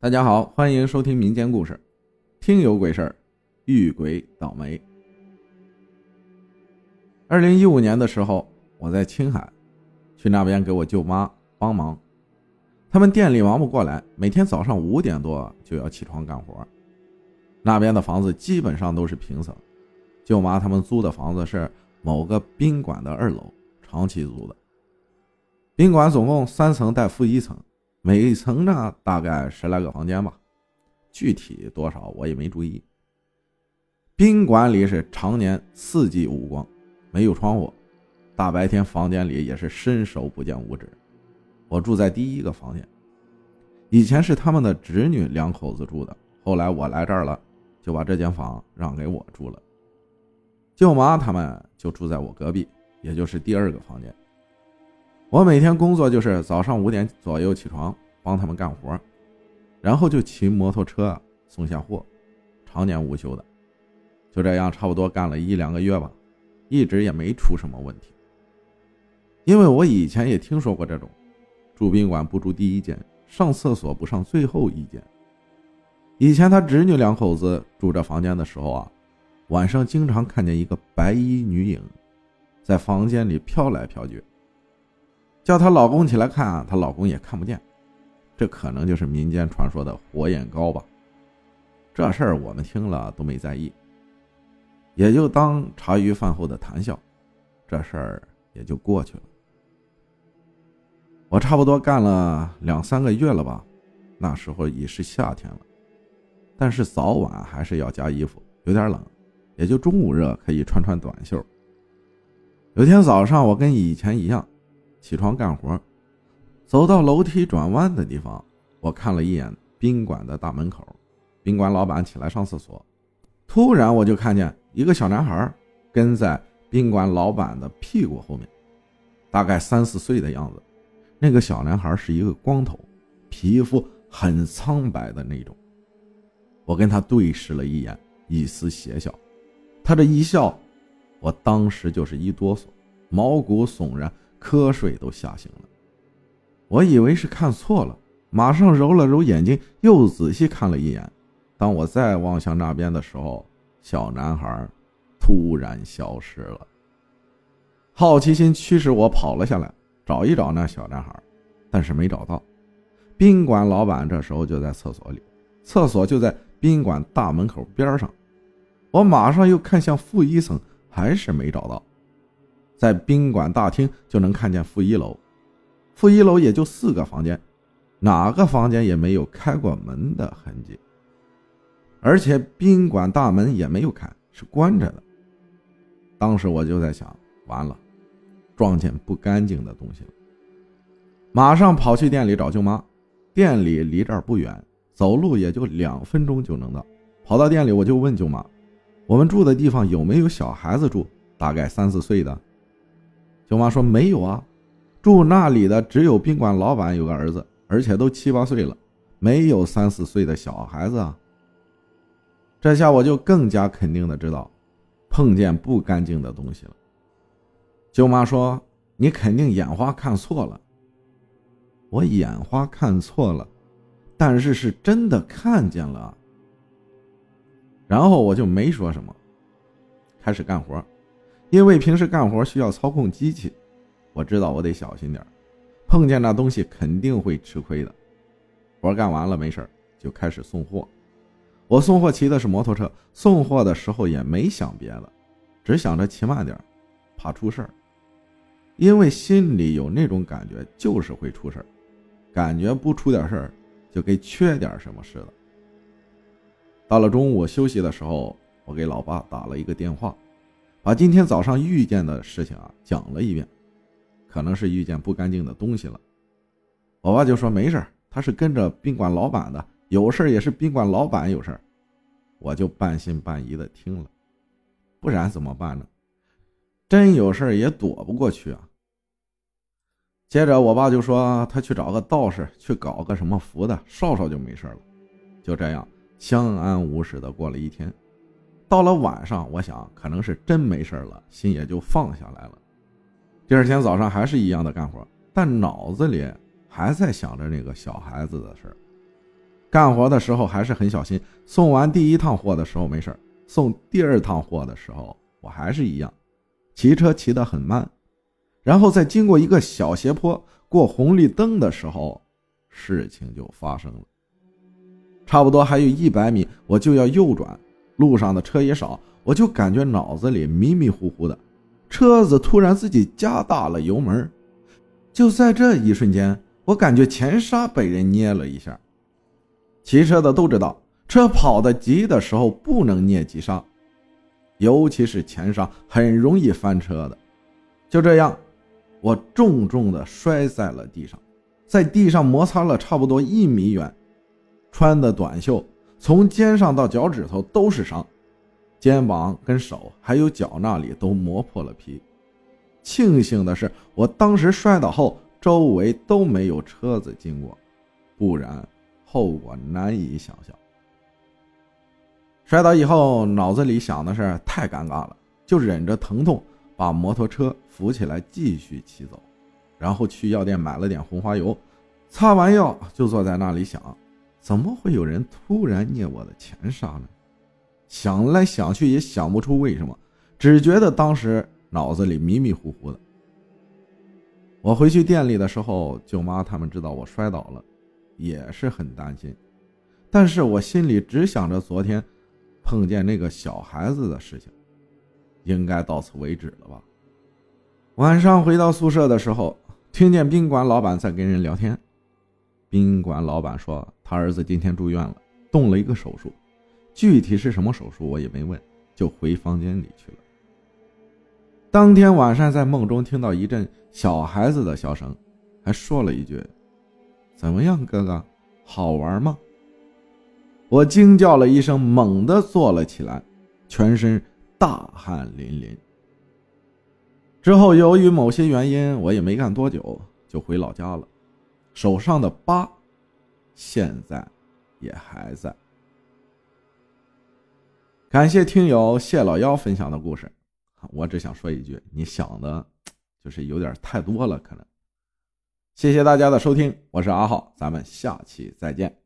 大家好，欢迎收听民间故事。听有鬼事儿，遇鬼倒霉。二零一五年的时候，我在青海，去那边给我舅妈帮忙。他们店里忙不过来，每天早上五点多就要起床干活。那边的房子基本上都是平层，舅妈他们租的房子是某个宾馆的二楼，长期租的。宾馆总共三层带负一层。每一层呢，大概十来个房间吧，具体多少我也没注意。宾馆里是常年四季无光，没有窗户，大白天房间里也是伸手不见五指。我住在第一个房间，以前是他们的侄女两口子住的，后来我来这儿了，就把这间房让给我住了。舅妈他们就住在我隔壁，也就是第二个房间。我每天工作就是早上五点左右起床帮他们干活，然后就骑摩托车送下货，常年无休的。就这样差不多干了一两个月吧，一直也没出什么问题。因为我以前也听说过这种，住宾馆不住第一间，上厕所不上最后一间。以前他侄女两口子住这房间的时候啊，晚上经常看见一个白衣女影，在房间里飘来飘去。叫她老公起来看，她老公也看不见，这可能就是民间传说的火眼膏吧。这事儿我们听了都没在意，也就当茶余饭后的谈笑，这事儿也就过去了。我差不多干了两三个月了吧，那时候已是夏天了，但是早晚还是要加衣服，有点冷，也就中午热可以穿穿短袖。有天早上，我跟以前一样。起床干活，走到楼梯转弯的地方，我看了一眼宾馆的大门口。宾馆老板起来上厕所，突然我就看见一个小男孩跟在宾馆老板的屁股后面，大概三四岁的样子。那个小男孩是一个光头，皮肤很苍白的那种。我跟他对视了一眼，一丝邪笑。他这一笑，我当时就是一哆嗦，毛骨悚然。瞌睡都吓醒了，我以为是看错了，马上揉了揉眼睛，又仔细看了一眼。当我再望向那边的时候，小男孩突然消失了。好奇心驱使我跑了下来，找一找那小男孩，但是没找到。宾馆老板这时候就在厕所里，厕所就在宾馆大门口边上。我马上又看向负一层，还是没找到。在宾馆大厅就能看见负一楼，负一楼也就四个房间，哪个房间也没有开过门的痕迹，而且宾馆大门也没有开，是关着的。当时我就在想，完了，撞见不干净的东西了，马上跑去店里找舅妈。店里离这儿不远，走路也就两分钟就能到。跑到店里，我就问舅妈：“我们住的地方有没有小孩子住？大概三四岁的。”舅妈说：“没有啊，住那里的只有宾馆老板有个儿子，而且都七八岁了，没有三四岁的小孩子啊。”这下我就更加肯定的知道，碰见不干净的东西了。舅妈说：“你肯定眼花看错了。”我眼花看错了，但是是真的看见了。然后我就没说什么，开始干活。因为平时干活需要操控机器，我知道我得小心点碰见那东西肯定会吃亏的。活干完了没事就开始送货。我送货骑的是摩托车，送货的时候也没想别的，只想着骑慢点怕出事儿。因为心里有那种感觉，就是会出事儿，感觉不出点事儿，就跟缺点什么似的。到了中午休息的时候，我给老爸打了一个电话。把今天早上遇见的事情啊讲了一遍，可能是遇见不干净的东西了。我爸就说没事他是跟着宾馆老板的，有事也是宾馆老板有事我就半信半疑的听了，不然怎么办呢？真有事也躲不过去啊。接着我爸就说他去找个道士去搞个什么符的，烧烧就没事了。就这样相安无事的过了一天。到了晚上，我想可能是真没事了，心也就放下来了。第二天早上还是一样的干活，但脑子里还在想着那个小孩子的事干活的时候还是很小心，送完第一趟货的时候没事送第二趟货的时候我还是一样，骑车骑得很慢，然后在经过一个小斜坡过红绿灯的时候，事情就发生了。差不多还有一百米，我就要右转，路上的车也少，我就感觉脑子里迷迷糊糊的，车子突然自己加大了油门。就在这一瞬间，我感觉前刹被人捏了一下。骑车的都知道，车跑得急的时候不能捏急刹，尤其是前刹，很容易翻车的。就这样，我重重的摔在了地上，在地上摩擦了差不多一米远。穿的短袖，从肩上到脚趾头都是伤，肩膀跟手还有脚那里都磨破了皮。庆幸的是，我当时摔倒后，周围都没有车子经过，不然后果难以想象。摔倒以后，脑子里想的是太尴尬了，就忍着疼痛把摩托车扶起来继续骑走，然后去药店买了点红花油，擦完药就坐在那里想，怎么会有人突然捏我的前刹呢？想来想去也想不出为什么，只觉得当时。脑子里迷迷糊糊的。我回去店里的时候，舅妈他们知道我摔倒了，也是很担心。但是我心里只想着昨天碰见那个小孩子的事情，应该到此为止了吧。晚上回到宿舍的时候，听见宾馆老板在跟人聊天。宾馆老板说他儿子今天住院了，动了一个手术，具体是什么手术我也没问，就回房间里去了。当天晚上在梦中听到一阵小孩子的笑声，还说了一句：“怎么样，哥哥，好玩吗？”我惊叫了一声，猛地坐了起来，全身大汗淋淋。之后由于某些原因，我也没干多久就回老家了，手上的疤现在也还在。感谢听友谢老幺分享的故事。我只想说一句，你想的，就是有点太多了，可能。谢谢大家的收听，我是阿浩，咱们下期再见。